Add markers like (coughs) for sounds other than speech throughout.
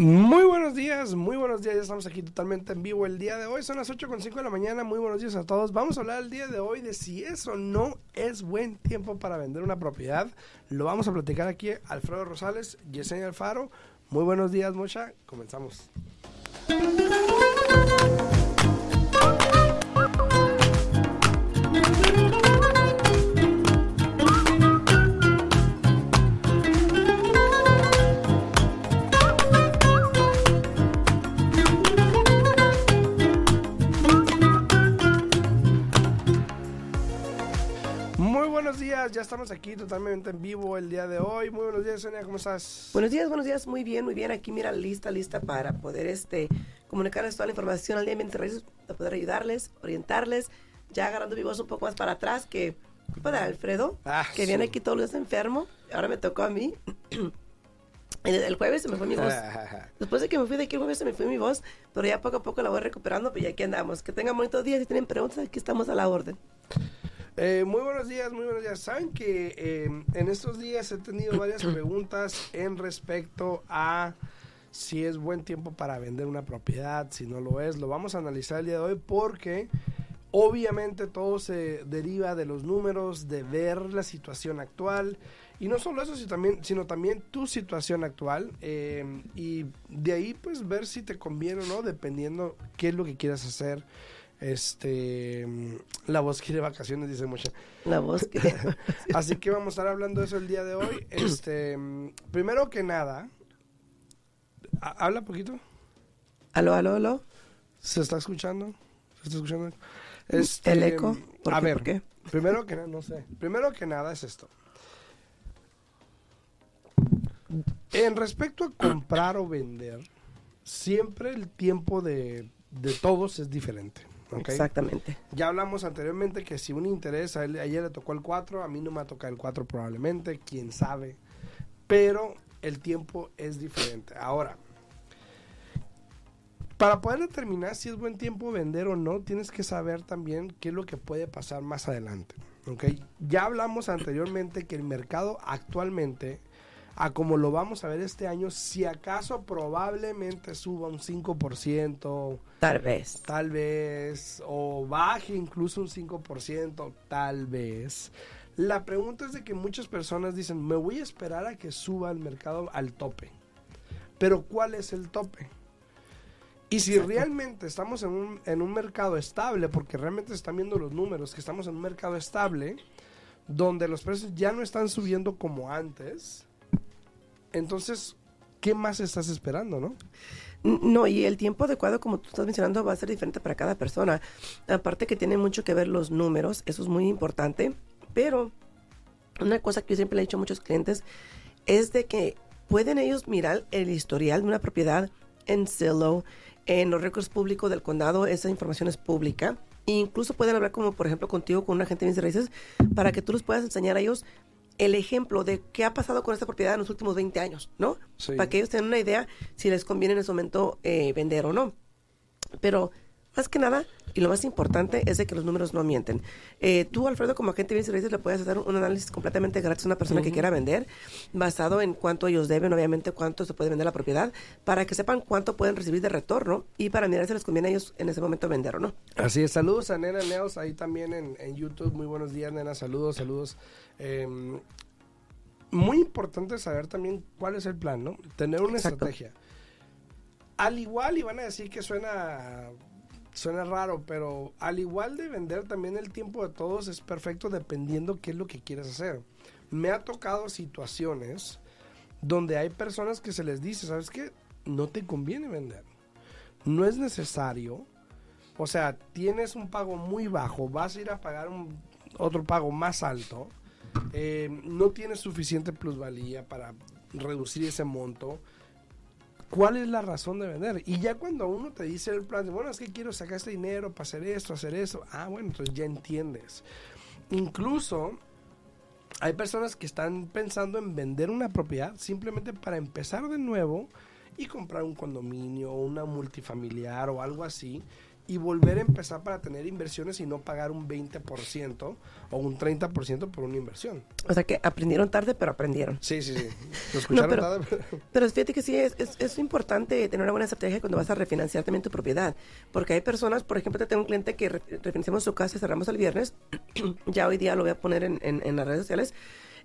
Muy buenos días, muy buenos días. Ya estamos aquí totalmente en vivo el día de hoy. Son las 8.5 de la mañana. Muy buenos días a todos. Vamos a hablar el día de hoy de si es o no es buen tiempo para vender una propiedad. Lo vamos a platicar aquí Alfredo Rosales, Yesenia Alfaro. Muy buenos días, Mocha. Comenzamos. Días, ya estamos aquí totalmente en vivo el día de hoy. Muy buenos días, Sonia, ¿cómo estás? Buenos días, buenos días, muy bien, muy bien. Aquí, mira, lista, lista para poder este, comunicarles toda la información al día de para poder ayudarles, orientarles, ya agarrando mi voz un poco más para atrás, que culpa de Alfredo, Ah, que viene sí. aquí todos los días enfermo, ahora me tocó a mí. (clears throat) el, el jueves se me fue mi voz. (laughs) Después de que me fui de aquí el jueves se me fue mi voz, pero ya poco a poco la voy recuperando, pero ya aquí andamos. Que tengan bonitos días, si tienen preguntas, aquí estamos a la orden. Eh, muy buenos días, muy buenos días. Saben que eh, en estos días he tenido varias (clears throat) preguntas en respecto a si es buen tiempo para vender una propiedad, si no lo es. Lo vamos a analizar el día de hoy porque obviamente todo se deriva de los números, de ver la situación actual. Y no solo eso, sino también, sino también tu situación actual. eh, y de ahí pues ver si te conviene o no, dependiendo qué es lo que quieras hacer. Este, mm, la voz quiere vacaciones, dice mucha. La voz. (laughs) Así que vamos a estar hablando de eso el día de hoy. (coughs) Este, mm, primero que nada, ha- habla poquito. aló, aló, aló. ¿Se está escuchando? ¿Se está escuchando? Este, El eco. ¿Por a qué? ver, ¿Por qué? primero que nada, no sé. Primero que nada es esto. En respecto a comprar o vender, siempre el tiempo de, de todos es diferente. Exactamente. Ya hablamos anteriormente que si un interés, a él, ayer le tocó el 4, a mí no me va a tocar el 4 probablemente, quién sabe. Pero el tiempo es diferente. Ahora, para poder determinar si es buen tiempo vender o no, tienes que saber también qué es lo que puede pasar más adelante. ¿ok? Ya hablamos anteriormente que el mercado actualmente, a como lo vamos a ver este año, si acaso probablemente suba un 5%, Tal vez. tal vez, o baje incluso un 5%, tal vez. La pregunta es de que muchas personas dicen, me voy a esperar a que suba el mercado al tope. Pero ¿cuál es el tope? Y si Exacto. realmente estamos en un, en un mercado estable, porque realmente se están viendo los números, que estamos en un mercado estable, donde los precios ya no están subiendo como antes, entonces, ¿qué más estás esperando, no? No, y el tiempo adecuado, como tú estás mencionando, va a ser diferente para cada persona. Aparte que tiene mucho que ver los números, eso es muy importante. Pero una cosa que yo siempre le he dicho a muchos clientes es de que pueden ellos mirar el historial de una propiedad en Zillow, en los récords públicos del condado, esa información es pública. E incluso pueden hablar como, por ejemplo, contigo, con un agente de bienes raíces, para que tú les puedas enseñar a ellos el ejemplo de qué ha pasado con esta propiedad en los últimos 20 años, ¿no? Sí. Para que ellos tengan una idea si les conviene en ese momento eh, vender o no. Pero más que nada, y lo más importante es de que los números no mienten. Eh, tú, Alfredo, como agente de bienes raíces, le puedes hacer un análisis completamente gratis a una persona que quiera vender, basado en cuánto ellos deben, obviamente cuánto se puede vender la propiedad, para que sepan cuánto pueden recibir de retorno y para mirar si les conviene a ellos en ese momento vender o no. Así es, saludos a Nena Neos ahí también en, en YouTube. Muy buenos días, Nena. Saludos, saludos. Eh, muy importante saber también cuál es el plan, ¿no? Tener una Exacto. estrategia. Al igual, y van a decir que suena, suena raro, pero al igual de vender también el tiempo de todos es perfecto dependiendo qué es lo que quieres hacer. Me ha tocado situaciones donde hay personas que se les dice, ¿sabes qué? No te conviene vender. No es necesario. O sea, tienes un pago muy bajo, vas a ir a pagar un, otro pago más alto. eh, no tienes suficiente plusvalía para reducir ese monto. ¿Cuál es la razón de vender? Y ya cuando uno te dice el plan, de, bueno, es que quiero sacar este dinero para hacer esto, hacer eso. Ah, bueno, entonces ya entiendes. Incluso hay personas que están pensando en vender una propiedad simplemente para empezar de nuevo y comprar un condominio o una multifamiliar o algo así. Y volver a empezar para tener inversiones y no pagar un 20% o un 30% por una inversión. O sea que aprendieron tarde, pero aprendieron. Sí, sí, sí. (laughs) Lo escucharon pero, tarde, pero- (laughs) Pero fíjate que sí, es, es, es importante tener una buena estrategia cuando vas a refinanciar también tu propiedad. Porque hay personas, por ejemplo, te tengo un cliente que re- refinanciamos su casa y cerramos el viernes. (clears throat) ya hoy día lo voy a poner en, en, en las redes sociales.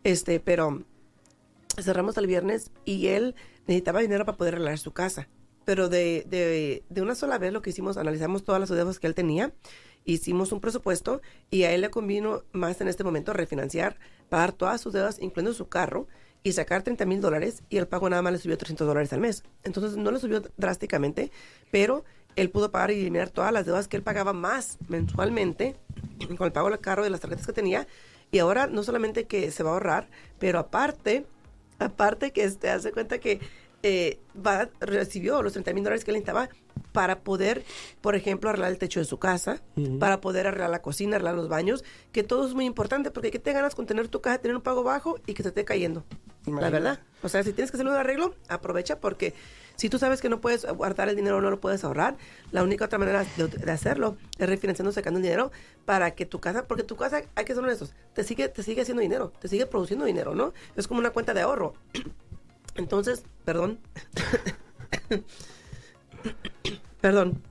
Este, pero cerramos el viernes y él necesitaba dinero para poder arreglar su casa. Pero de, de, de una sola vez lo que hicimos, analizamos todas las deudas que él tenía, hicimos un presupuesto y a él le convino más en este momento refinanciar, pagar todas sus deudas, incluyendo su carro, y sacar 30 mil dólares y el pago nada más le subió 300 dólares al mes. Entonces no le subió drásticamente, pero él pudo pagar y eliminar todas las deudas que él pagaba más mensualmente con el pago del carro de las tarjetas que tenía. Y ahora no solamente que se va a ahorrar, pero aparte, aparte que este, hace cuenta que eh, va, recibió los 30 mil dólares que él necesitaba para poder, por ejemplo, arreglar el techo de su casa, para poder arreglar la cocina, arreglar los baños, que todo es muy importante, porque ¿qué te ganas con tener tu casa, tener un pago bajo y que se esté cayendo? La verdad. O sea, si tienes que hacer un arreglo, aprovecha porque si tú sabes que no puedes guardar el dinero o no lo puedes ahorrar, la única otra manera de, de hacerlo es refinanciando, sacando el dinero para que tu casa, porque tu casa, hay que ser honestos, te sigue, te sigue haciendo dinero, te sigue produciendo dinero, ¿no? Es como una cuenta de ahorro. (clears throat) Entonces, perdón. (coughs) perdón.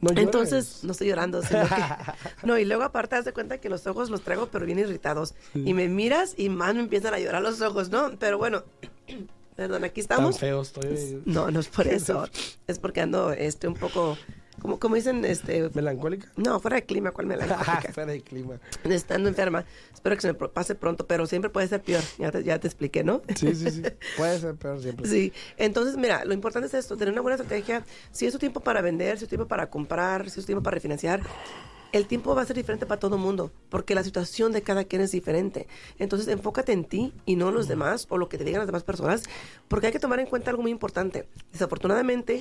No. Entonces, no estoy llorando, sino que- (laughs) No, y luego aparte, haz de cuenta que los ojos los traigo, pero bien irritados. Y me miras y más me empiezan a llorar los ojos, ¿no? Pero bueno, (coughs) perdón, aquí Tan estamos. feo estoy. No, no es por (laughs) eso. Es porque ando este, un poco, como, como dicen, este... ¿Melancólica? No, fuera de clima, ¿cuál melancólica? (laughs) Fuera de clima. Estando enferma. Espero que se me pase pronto, pero siempre puede ser peor. Ya te, ya te expliqué, ¿no? Sí, sí, sí. Puede ser peor siempre. Sí, entonces mira, lo importante es esto, tener una buena estrategia. Si es tu tiempo para vender, si es tu tiempo para comprar, si es tu tiempo para refinanciar, el tiempo va a ser diferente para todo el mundo, porque la situación de cada quien es diferente. Entonces enfócate en ti y no en los demás o lo que te digan las demás personas, porque hay que tomar en cuenta algo muy importante. Desafortunadamente,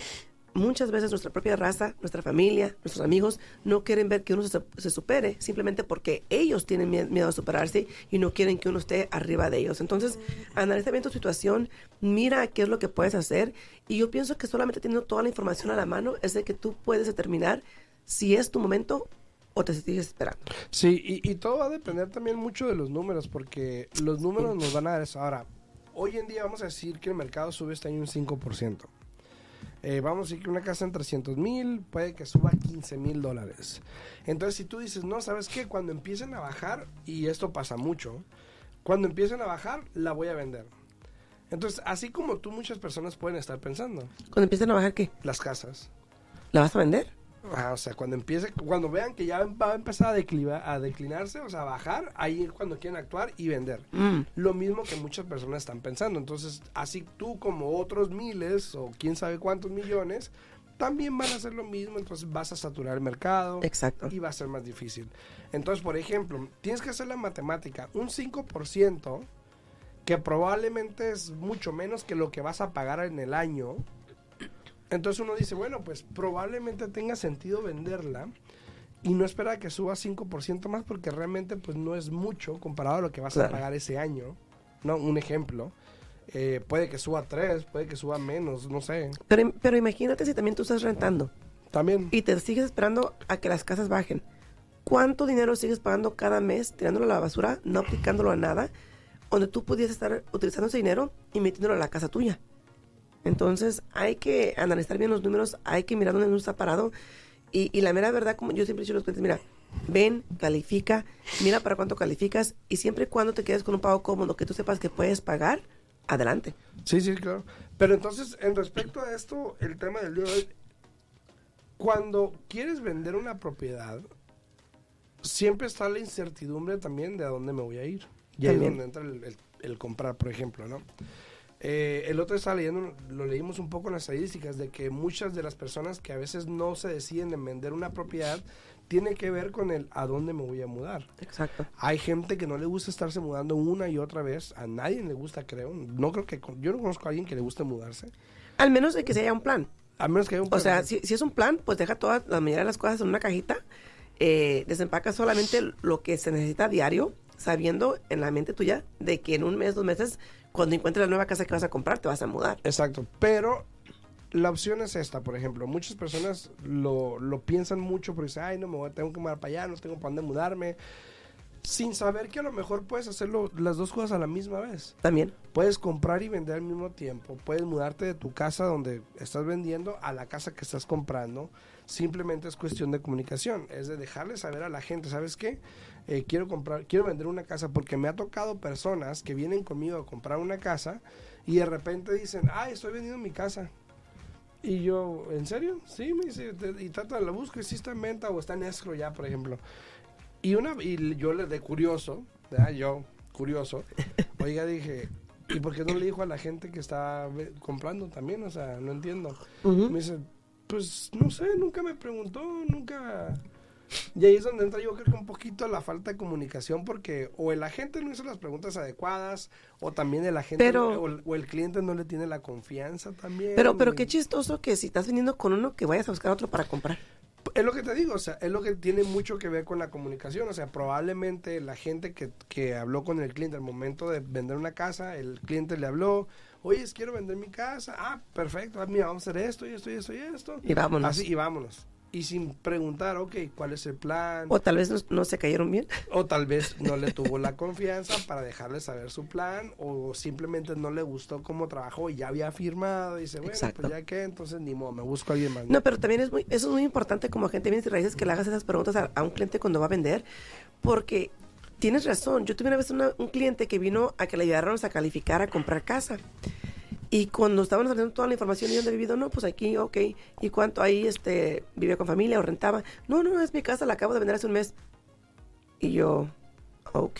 muchas veces nuestra propia raza, nuestra familia, nuestros amigos no quieren ver que uno se, supere simplemente porque ellos tienen mie- miedo a superarse y no quieren que uno esté arriba de ellos. Entonces, analiza bien tu situación, mira qué es lo que puedes hacer y yo pienso que solamente teniendo toda la información a la mano es de que tú puedes determinar si es tu momento o te sigues esperando. Sí, y, y todo va a depender también mucho de los números, porque los números nos van a dar eso. Ahora, hoy en día vamos a decir que el mercado sube este año un 5%. Eh, vamos a decir que una casa en 300 mil puede que suba 15 mil dólares. Entonces, si tú dices, no, ¿sabes qué? Cuando empiecen a bajar, y esto pasa mucho, cuando empiecen a bajar, la voy a vender. Entonces, así como tú, muchas personas pueden estar pensando, Cuando empiecen a bajar, ¿qué? las casas. ¿La vas a vender? Ah, o sea, cuando empiece, cuando vean que ya va a empezar a, declivar, a declinarse, o sea, a bajar, ahí es cuando quieren actuar y vender. Mm. Lo mismo que muchas personas están pensando. Entonces, así tú como otros miles o quién sabe cuántos millones, también van a hacer lo mismo. Entonces vas a saturar el mercado Exacto. y va a ser más difícil. Entonces, por ejemplo, tienes que hacer la matemática. Un 5% que probablemente es mucho menos que lo que vas a pagar en el año. Entonces uno dice, bueno, pues probablemente tenga sentido venderla y no esperar que suba 5% más porque realmente pues no es mucho comparado a lo que vas a pagar ese año. No, un ejemplo. Eh, puede que suba 3, puede que suba menos, no sé. Pero, pero imagínate si también tú estás rentando. También. y te sigues esperando a que las casas bajen. ¿Cuánto dinero sigues pagando cada mes tirándolo a la basura, no aplicándolo a nada, donde tú pudieras estar utilizando ese dinero y metiéndolo a la casa tuya? Entonces hay que analizar bien los números, hay que mirar dónde uno está parado y, y la mera verdad, como yo siempre he dicho a los clientes, mira, ven, califica, mira para cuánto calificas y siempre y cuando te quedes con un pago cómodo que tú sepas que puedes pagar, adelante. Sí, sí, claro. Pero entonces, en respecto a esto, el tema del día de hoy, cuando quieres vender una propiedad, siempre está la incertidumbre también de a dónde me voy a ir. Y ahí es donde entra el, el- el comprar, por ejemplo, ¿no? Eh, el otro estaba leyendo, lo leímos un poco en las estadísticas, de que muchas de las personas que a veces no se deciden en vender una propiedad, tiene que ver con el a dónde me voy a mudar. Exacto. Hay gente que no le gusta estarse mudando una y otra vez. A nadie le gusta, creo. No creo que yo no conozco a alguien que le guste mudarse. Al menos de que se haya un plan. A menos que haya un O sea, plan. si, si es un plan, pues deja todas la mayoría de las cosas en una cajita, eh, desempaca solamente lo que se necesita a diario, sabiendo en la mente tuya de que en un mes, dos meses, cuando encuentres la nueva casa que vas a comprar, te vas a mudar. Exacto. Pero la opción es esta, por ejemplo. Muchas personas lo, lo piensan mucho porque dicen, ay, no me voy, tengo que mudar para allá, no tengo para dónde mudarme. Sin saber que a lo mejor puedes hacerlo las dos cosas a la misma vez. También. Puedes comprar y vender al mismo tiempo. Puedes mudarte de tu casa donde estás vendiendo a la casa que estás comprando. Simplemente es cuestión de comunicación. Es de dejarle saber a la gente, ¿sabes qué? Eh, quiero comprar, quiero vender una casa porque me ha tocado personas que vienen conmigo a comprar una casa y de repente dicen, ay, estoy vendiendo mi casa. Y yo, ¿en serio? Sí, me dice, y trata, la busco y si está en venta o está en escro ya, por ejemplo. Y una y yo le de curioso, ¿verdad? yo curioso, (laughs) oiga, dije, ¿y por qué no le dijo a la gente que está comprando también? O sea, no entiendo. Ujú. Me dice, pues no sé, nunca me preguntó, nunca... Y ahí es donde entra yo creo que un poquito la falta de comunicación porque o el agente no hizo las preguntas adecuadas o también el agente Pero- o, el, o el cliente no le tiene la confianza también. Pero, pero qué chistoso que si estás viniendo con uno, que vayas a buscar otro para comprar. Es lo que te digo, o sea, es lo que tiene mucho que ver con la comunicación. O sea, probablemente la gente que, que habló con el cliente al momento de vender una casa, el cliente le habló, oye, quiero vender mi casa. Ah, perfecto, ah, mira, vamos a hacer esto y esto y esto y esto. Y vámonos. Así, y vámonos. Y sin preguntar, ok, ¿cuál es el plan? O tal vez no, no se cayeron bien. O tal vez (laughs) no le tuvo la confianza para dejarle saber su plan, o simplemente no le gustó cómo trabajó y ya había firmado. Y dice, bueno, Exacto. pues ya que, entonces ni modo, me busco a alguien más. No, pero también es muy, eso es muy importante como agente de bienes y raíces que le hagas esas preguntas a, a un cliente cuando va a vender, porque tienes razón. Yo tuve una vez una- un cliente que vino a que le ayudáramos a calificar a comprar casa. Y cuando estábamos haciendo toda la información y dónde he vivido, no, pues aquí, ok. ¿Y cuánto ahí este, vivía con familia o rentaba? No, no, es mi casa, la acabo de vender hace un mes. Y yo, ok.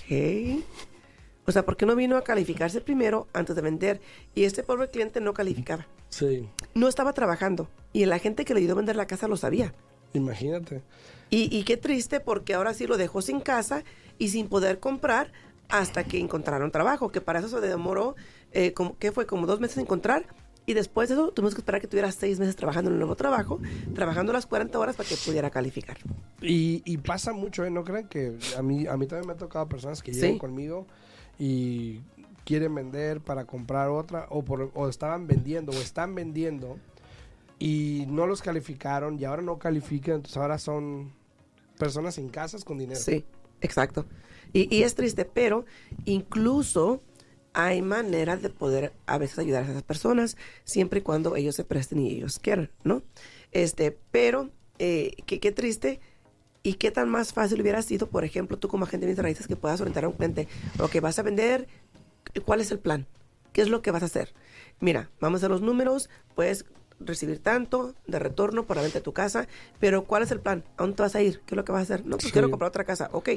O sea, ¿por qué no vino a calificarse primero antes de vender? Y este pobre cliente no calificaba. Sí, No estaba trabajando. Y la gente que le ayudó a vender la casa lo sabía. imagínate. Y, y qué triste porque ahora sí lo dejó sin casa y sin poder comprar hasta que encontraron trabajo, que para eso se demoró, eh, como, ¿qué fue? Como dos meses en encontrar. Y después de eso tuvimos que esperar que tuviera seis meses trabajando en un nuevo trabajo, trabajando las 40 horas para que pudiera calificar. Y, y pasa mucho, ¿eh? ¿No creen que a mí, a mí también me ha tocado personas que Sí. llegan conmigo y quieren vender para comprar otra o, por, o estaban vendiendo o están vendiendo y no los calificaron y ahora no califican, entonces ahora son personas sin casas con dinero. Sí, exacto. Y, y es triste, pero incluso hay maneras de poder a veces ayudar a esas personas, siempre y cuando ellos se presten y ellos quieran, ¿no? Este, pero eh, qué, qué triste y qué tan más fácil hubiera sido, por ejemplo, tú como agente de bienes raíces que puedas orientar a un cliente, ok, vas a vender, ¿cuál es el plan? ¿Qué es lo que vas a hacer? Mira, vamos a hacer los números, puedes recibir tanto de retorno por la venta de tu casa, pero ¿cuál es el plan? ¿A dónde te vas a ir? ¿Qué es lo que vas a hacer? No, pues Sí. quiero comprar otra casa. Ok,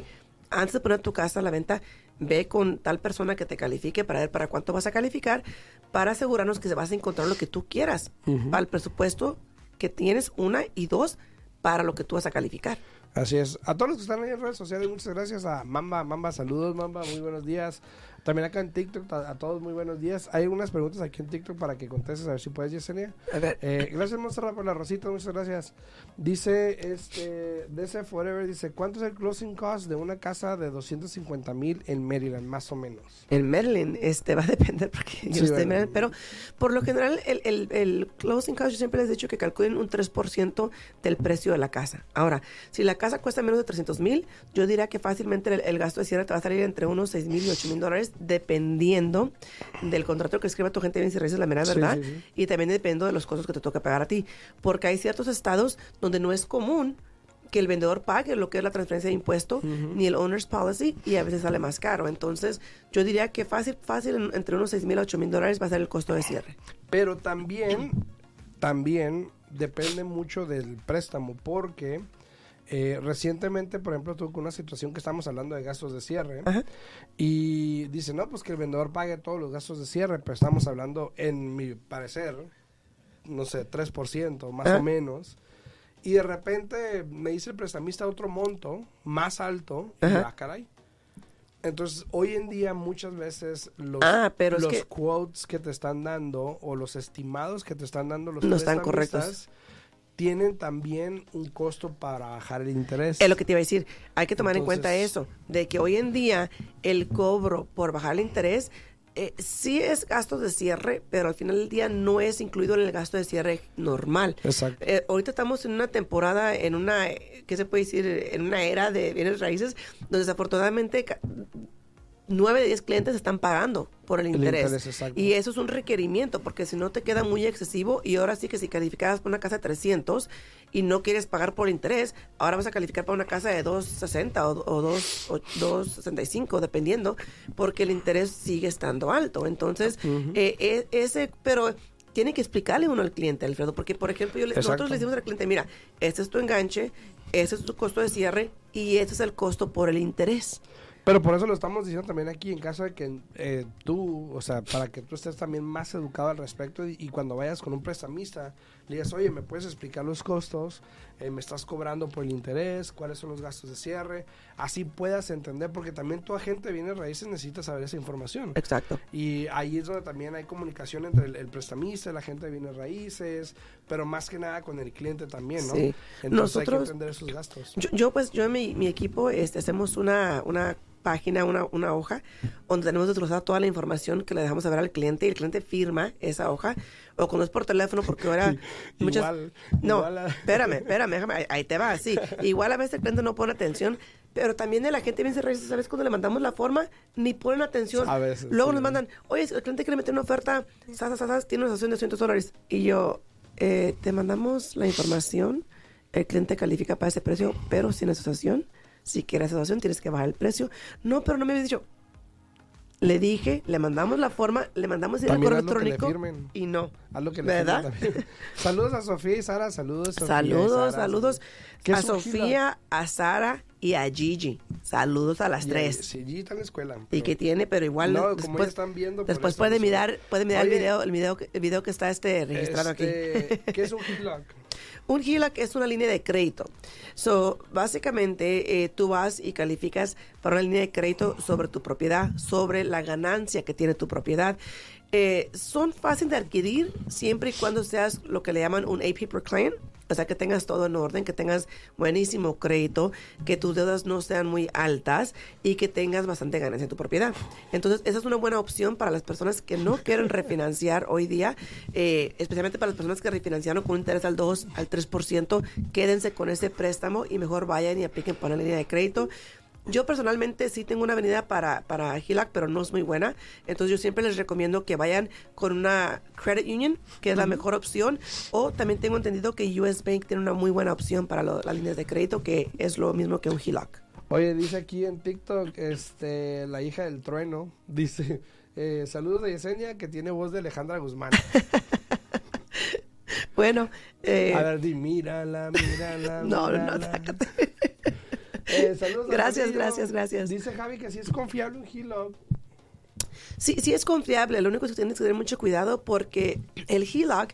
antes de poner tu casa a la venta, ve con tal persona que te califique para ver para cuánto vas a calificar, para asegurarnos que vas a encontrar lo que tú quieras, Ujú. para el presupuesto que tienes, una y dos, para lo que tú vas a calificar. Así es. A todos los que están ahí en redes sociales, muchas gracias. A Mamba, Mamba, saludos, Mamba, muy buenos días. También acá en TikTok, a, a todos muy buenos días. Hay unas preguntas aquí en TikTok para que contestes, a ver si puedes, Yesenia. A ver, Eh, gracias, Monserrat, por la rosita, muchas gracias. Dice, este, DC Forever, dice, ¿cuánto es el closing cost de una casa de 250 mil en Maryland, más o menos? En Maryland, este va a depender porque yo Sí, estoy en bueno. Maryland, pero por lo general el, el, el closing cost yo siempre les he dicho que calculen un 3% del precio de la casa. Ahora, si la casa cuesta menos de 300 mil, yo diría que fácilmente el, el gasto de cierre te va a salir entre unos 6 mil y 8 mil dólares dependiendo del contrato que escriba tu gente de bienes y raíces, la mera verdad, sí, sí. y también dependiendo de los costos que te toca pagar a ti, porque hay ciertos estados donde no es común que el vendedor pague lo que es la transferencia de impuesto ni el owner's policy y a veces sale más caro. Entonces, yo diría que fácil, fácil, en- entre unos 6 mil a 8 mil dólares va a ser el costo de cierre. Pero también, también depende mucho del préstamo, porque eh, recientemente, por ejemplo, tuve una situación que estamos hablando de gastos de cierre, Ajá. y dice, no, pues que el vendedor pague todos los gastos de cierre, pero estamos hablando, en mi parecer, no sé, 3%, más o menos. Y de repente me dice el prestamista otro monto más alto, y ah, caray. Entonces, hoy en día muchas veces los, Ah, pero es los que- quotes que te están dando o los estimados que te están dando los No están correctos. Tienen también un costo para bajar el interés. Es lo que te iba a decir. Hay que tomar en cuenta eso, de que hoy en día el cobro por bajar el interés eh, sí es gasto de cierre, pero al final del día no es incluido en el gasto de cierre normal. Exacto. Eh, ahorita estamos en una temporada, en una, eh, ¿qué se puede decir? En una era de bienes raíces, donde desafortunadamente 9 de 10 clientes están pagando por el El interés. y eso es un requerimiento, porque si no te queda muy excesivo y ahora sí que si calificabas por una casa de 300 y no quieres pagar por interés, ahora vas a calificar para una casa de 260 o, o, 2, o 265, dependiendo, porque el interés sigue estando alto. Entonces, eh, e- ese, pero tiene que explicarle uno al cliente, Alfredo, porque por ejemplo, yo le- nosotros le decimos al cliente, mira, este es tu enganche, este es tu costo de cierre y este es el costo por el interés. Pero por eso lo estamos diciendo también aquí, en caso de que eh, tú, o sea, para que tú estés también más educado al respecto y, y cuando vayas con un prestamista, le digas, oye, ¿me puedes explicar los costos? Eh, ¿Me estás cobrando por el interés? ¿Cuáles son los gastos de cierre? Así puedas entender, porque también tu agente de bienes raíces necesita saber esa información. Exacto. Y ahí es donde también hay comunicación entre el, el prestamista, el agente de bienes raíces, pero más que nada con el cliente también, ¿no? Sí. Entonces hay que Nosotros- entender esos gastos. Yo, yo, pues, yo y mi, mi equipo este, hacemos una, una página, una, una hoja, donde tenemos desglosada toda la información que le dejamos saber al cliente y el cliente firma esa hoja, o cuando es por teléfono, porque ahora muchas... Igual, no, igual a- espérame, espérame, déjame, ahí, te va, sí. Igual a veces el cliente no pone atención, pero también el agente bien raíces, ¿sabes? Cuando le mandamos la forma, ni ponen atención. A veces, Luego sí. nos mandan, oye, el cliente quiere meter una oferta, sas, sas, sas, tiene una asociación de 200 dólares. Y yo, eh, te mandamos la información, el cliente califica para ese precio, pero sin asociación. Si quieres asociación, tienes que bajar el precio. No, pero no me habías dicho. Le dije, le mandamos la forma, le mandamos el correo electrónico y no. Haz lo que le ¿Verdad? (laughs) saludos a Sofía y Sara, saludos. Sofía Saludos, Sara. saludos ¿Qué a Sofía, a Sara y a Gigi. Saludos a las Y- tres. Sí, Gigi está en la escuela. Y que tiene, pero igual No, como después, ellos están viendo después puede mirar, puede mirar el video, el video, que- el video que está este registrado aquí. Este, ¿Qué es un (laughs) HELOC? Un HELOC es una línea de crédito. So, básicamente, eh, tú vas y calificas para una línea de crédito sobre tu propiedad, sobre la ganancia que tiene tu propiedad. Eh, son fáciles de adquirir siempre y cuando seas lo que le llaman un AP per client. O sea, que tengas todo en orden, que tengas buenísimo crédito, que tus deudas no sean muy altas y que tengas bastante ganancia en tu propiedad. Entonces, esa es una buena opción para las personas que no quieren refinanciar hoy día, eh, especialmente para las personas que refinanciaron con un interés al 2, al 3%. Quédense con ese préstamo y mejor vayan y apliquen para una línea de crédito. Yo personalmente sí tengo una avenida para, para HELOC, pero no es muy buena. Entonces yo siempre les recomiendo que vayan con una credit union, que es la mejor opción. O también tengo entendido que US Bank tiene una muy buena opción para lo- las líneas de crédito, que es lo mismo que un HELOC. Oye, dice aquí en TikTok, este, la hija del trueno, (laughs) dice, eh, saludos de Yesenia, que tiene voz de Alejandra Guzmán. (laughs) Bueno, eh, A ver, di, mírala, mírala, no, (laughs) no, no, mírala. sácate. Eh, saludos Gracias, gracias, gracias. Dice Javi que sí es confiable un HELOC. Sí, sí es confiable. Lo único es que tienes que tener mucho cuidado porque el HELOC,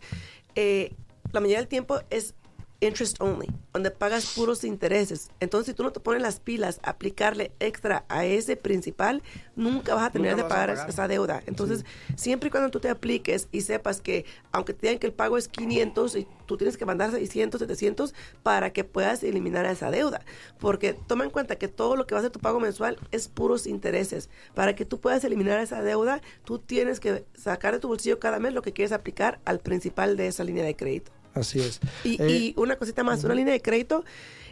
eh, la mayoría del tiempo es interest only, donde pagas puros intereses. Entonces, si tú no te pones las pilas a aplicarle extra a ese principal, nunca vas a Nunca de pagar. esa deuda. Entonces, siempre y cuando tú te apliques y sepas que, aunque te digan que el pago es 500 y tú tienes que mandar 600, 700 para que puedas eliminar esa deuda. Porque toma en cuenta que todo lo que va a ser tu pago mensual es puros intereses. Para que tú puedas eliminar esa deuda, tú tienes que sacar de tu bolsillo cada mes lo que quieres aplicar al principal de esa línea de crédito. Así es. Y, Eh, y una cosita más, una línea de crédito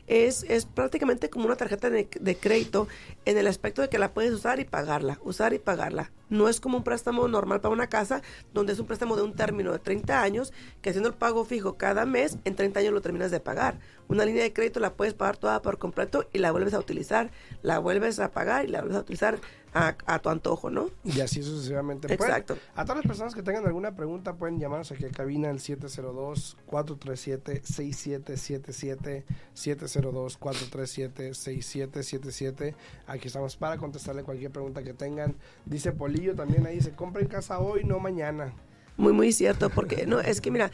es, es prácticamente como una tarjeta de, de crédito en el aspecto de que la puedes usar y pagarla, usar y pagarla. No es como un préstamo normal para una casa, donde es un préstamo de un término de 30 años, que haciendo el pago fijo cada mes, en 30 años lo terminas de pagar. Una línea de crédito la puedes pagar toda por completo y la vuelves a utilizar, la vuelves a pagar y la vuelves a utilizar a, a tu antojo, ¿no? Y así sucesivamente. Pueden- Exacto. a todas las personas que tengan alguna pregunta pueden llamarnos aquí a cabina al 702-437-6777, 702-437-6777. Aquí estamos para contestarle cualquier pregunta que tengan. Dice Polillo también ahí, se compren casa hoy, no mañana. Muy, muy cierto, porque no, es que mira,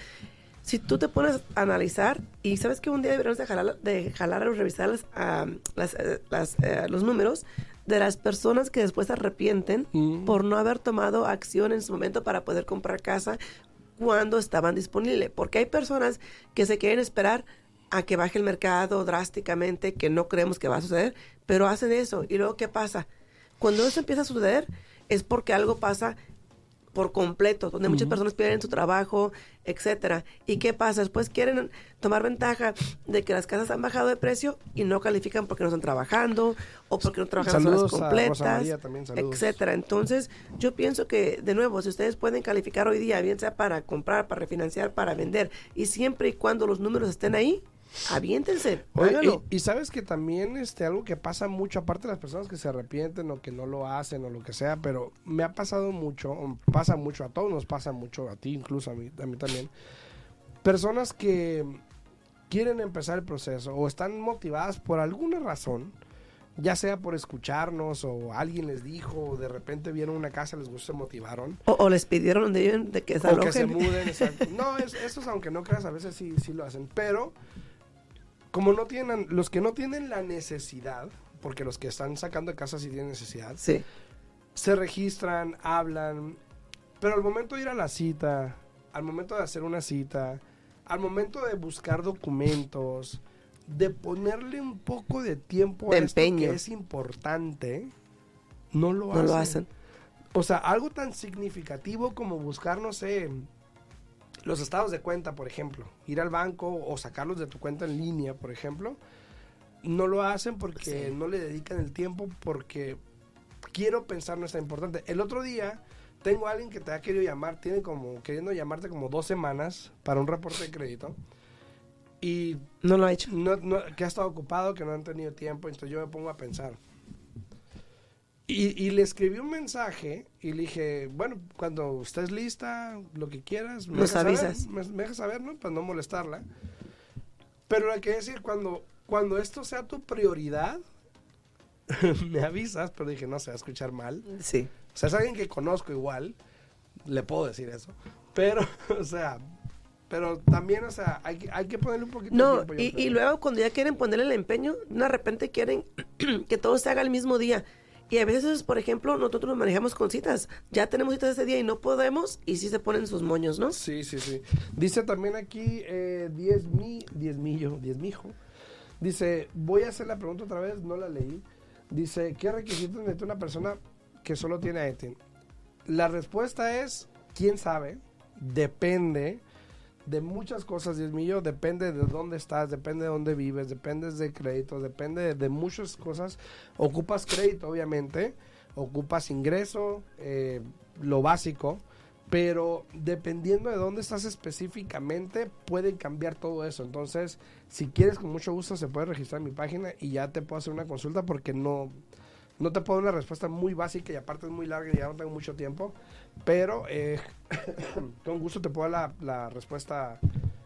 si tú te pones a analizar y sabes que un día deberíamos de jalar, de jalar o revisar las, ah, las, eh, las, eh, los números de las personas que después se arrepienten Mm. por no haber tomado acción en su momento para poder comprar casa cuando estaban disponibles. Porque hay personas que se quieren esperar a que baje el mercado drásticamente, que no creemos que va a suceder, pero hacen eso. ¿Y luego qué pasa? Cuando eso empieza a suceder, es porque algo pasa por completo, donde muchas personas pierden su trabajo, etcétera. ¿Y qué pasa? Después quieren tomar ventaja de que las casas han bajado de precio y no califican porque no están trabajando o porque no trabajan Saludos horas a completas, Rosa también, etcétera. Entonces, yo pienso que de nuevo, si ustedes pueden calificar hoy día, bien sea para comprar, para refinanciar, para vender, y siempre y cuando los números estén ahí, aviéntense, Oye, y, y sabes que también este algo que pasa mucho, aparte de las personas que se arrepienten o que no lo hacen o lo que sea, pero me ha pasado mucho, pasa mucho, a todos nos pasa mucho, a ti incluso, a mí, a mí también. Personas que quieren empezar el proceso o están motivadas por alguna razón, ya sea por escucharnos o alguien les dijo, o de repente vieron una casa, les gustó, se motivaron. O, o les pidieron donde viven de que se O que se muden. (laughs) No, es, esos aunque no creas, a veces sí, sí lo hacen. Pero, como no tienen, los que no tienen la necesidad, porque los que están sacando de casa sí tienen necesidad, Sí. se registran, hablan, pero al momento de ir a la cita, al momento de hacer una cita, al momento de buscar documentos, de ponerle un poco de tiempo De a esto empeño. que es importante, no lo No hacen. lo hacen. O sea, algo tan significativo como buscar, no sé, los estados de cuenta, por ejemplo, ir al banco o sacarlos de tu cuenta en línea, por ejemplo, no lo hacen porque Sí. no le dedican el tiempo, porque quiero pensar no es tan importante. El otro día tengo a alguien que te ha querido llamar, tiene como queriendo llamarte como dos semanas para un reporte de crédito y No lo ha hecho. no, no- que ha estado ocupado, que no han tenido tiempo, entonces yo me pongo a pensar. Y, y le escribí un mensaje y le dije, bueno, cuando estés lista, lo que quieras, me Nos dejas saber, me, me dejas saber, ¿no? Para no molestarla. Pero hay que decir, cuando, cuando esto sea tu prioridad, (laughs) me avisas, pero dije, no se va a escuchar mal. Sí. O sea, es alguien que conozco igual, le puedo decir eso. Pero, (laughs) o sea, pero también, o sea, hay, que- hay que ponerle un poquito No, de tiempo. y, luego cuando ya quieren ponerle el empeño, de repente quieren (clears throat) que todo se haga el mismo día. Y a veces, por ejemplo, nosotros nos manejamos con citas. Ya tenemos citas ese día y no podemos, y sí se ponen sus moños, ¿no? Sí, sí, sí. Dice también aquí, eh, 10 mi, 10 millo, 10 mijo. Dice, voy a hacer la pregunta otra vez, no la leí. Dice, ¿qué requisitos necesita una persona que solo tiene a ETIN? La respuesta es, ¿quién sabe? Depende de muchas cosas, 10 millo. Depende de dónde estás, depende de dónde vives, depende de crédito, depende de, muchas cosas. Ocupas crédito, obviamente. Ocupas ingreso, eh, lo básico pero dependiendo de dónde estás específicamente puede cambiar todo eso. Entonces, si quieres con mucho gusto se puede registrar mi página y ya te puedo hacer una consulta porque no no te puedo dar una respuesta muy básica y aparte es muy larga y ya no tengo mucho tiempo, pero eh, (coughs) con gusto te puedo dar la, la respuesta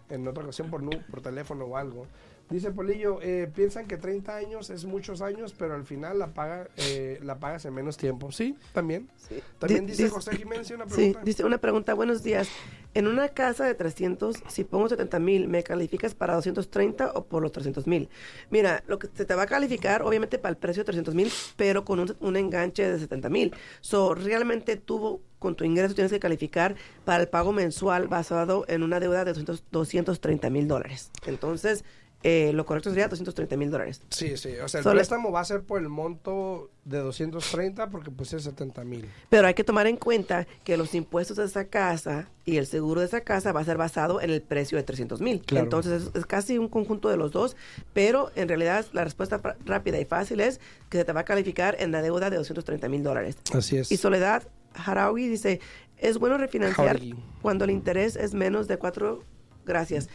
en otra ocasión por, nu- por teléfono o algo. Dice Polillo, eh, piensan que 30 años es muchos años, pero al final la paga eh, la pagas en menos tiempo. Sí, también. Sí. También Di- dice José Jiménez una Sí, pregunta. dice una pregunta, buenos días. En una casa de 300, si pongo 70 mil, ¿me calificas para 230 o por los 300 mil? Mira, lo que se te va a calificar, obviamente, para el precio de 300 mil, pero con un, enganche de 70 mil. So, realmente tú, con tu ingreso, tienes que calificar para el pago mensual basado en una deuda de 200 230 mil dólares. Entonces, eh, lo correcto sería 230 mil dólares. Sí, sí. O sea, el Solo- préstamo va a ser por el monto de 230 porque pues es 70 mil. Pero hay que tomar en cuenta que los impuestos de esa casa y el seguro de esa casa va a ser basado en el precio de 300 mil. Claro. Entonces es, es casi un conjunto de los dos, pero en realidad la respuesta rápida y fácil es que se te va a calificar en la deuda de 230 mil dólares. Así es. Y Soledad Harawi dice, es bueno refinanciar cuando el interés es menos de cuatro, gracias.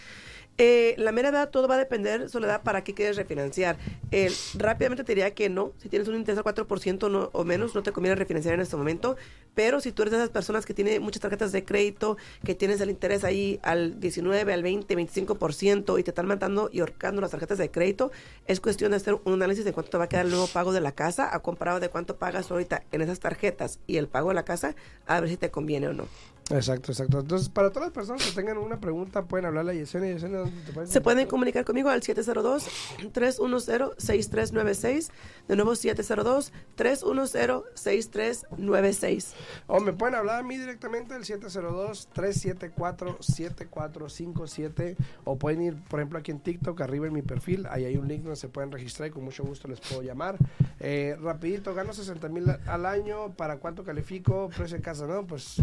Eh, la mera edad, todo va a depender, Soledad, para qué quieres refinanciar. Eh, rápidamente te diría que no, si tienes un interés al 4% no, o menos, no te conviene refinanciar en este momento, pero si tú eres de esas personas que tiene muchas tarjetas de crédito, que tienes el interés ahí al 19, al 20, 25% y te están matando y ahorcando las tarjetas de crédito, es cuestión de hacer un análisis de cuánto te va a quedar el nuevo pago de la casa, a comparado de cuánto pagas ahorita en esas tarjetas y el pago de la casa, a ver si te conviene o no. Exacto, exacto. Entonces, para todas las personas que tengan una pregunta, pueden hablarle a Yesenia. Yesenia ¿dónde te pueden Se pueden comunicar? conmigo al 702-310-6396. De nuevo, 702-310-6396. O me pueden hablar a mí directamente al 702-374-7457. O pueden ir, por ejemplo, aquí en TikTok, arriba en mi perfil. Ahí hay un link donde se pueden registrar y con mucho gusto les puedo llamar. Eh, rapidito, gano 60 mil al año. ¿Para cuánto califico? Precio de casa, ¿no? Pues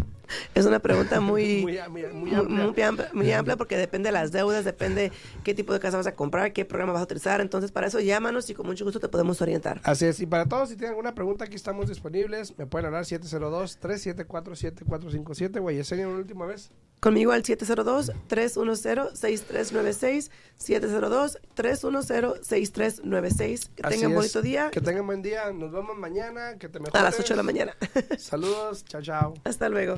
Es una pregunta (laughs) muy, Muy am- muy muy, amplia. muy amplia, muy amplia porque depende de las deudas, depende qué tipo de casa vas a comprar, qué programa vas a utilizar. Entonces, para eso llámanos y con mucho gusto te podemos orientar. Así es, y para todos, si tienen alguna pregunta, aquí estamos disponibles. Me pueden hablar 702-374-7457. Güey, Yesenia, una última vez. Conmigo al 702-310-6396, 702-310-6396. Que Así tengan es. bonito día Que tengan buen día. Nos vemos mañana. Que te mejores. a las 8 de la mañana. Saludos. Chao, chao. Hasta luego.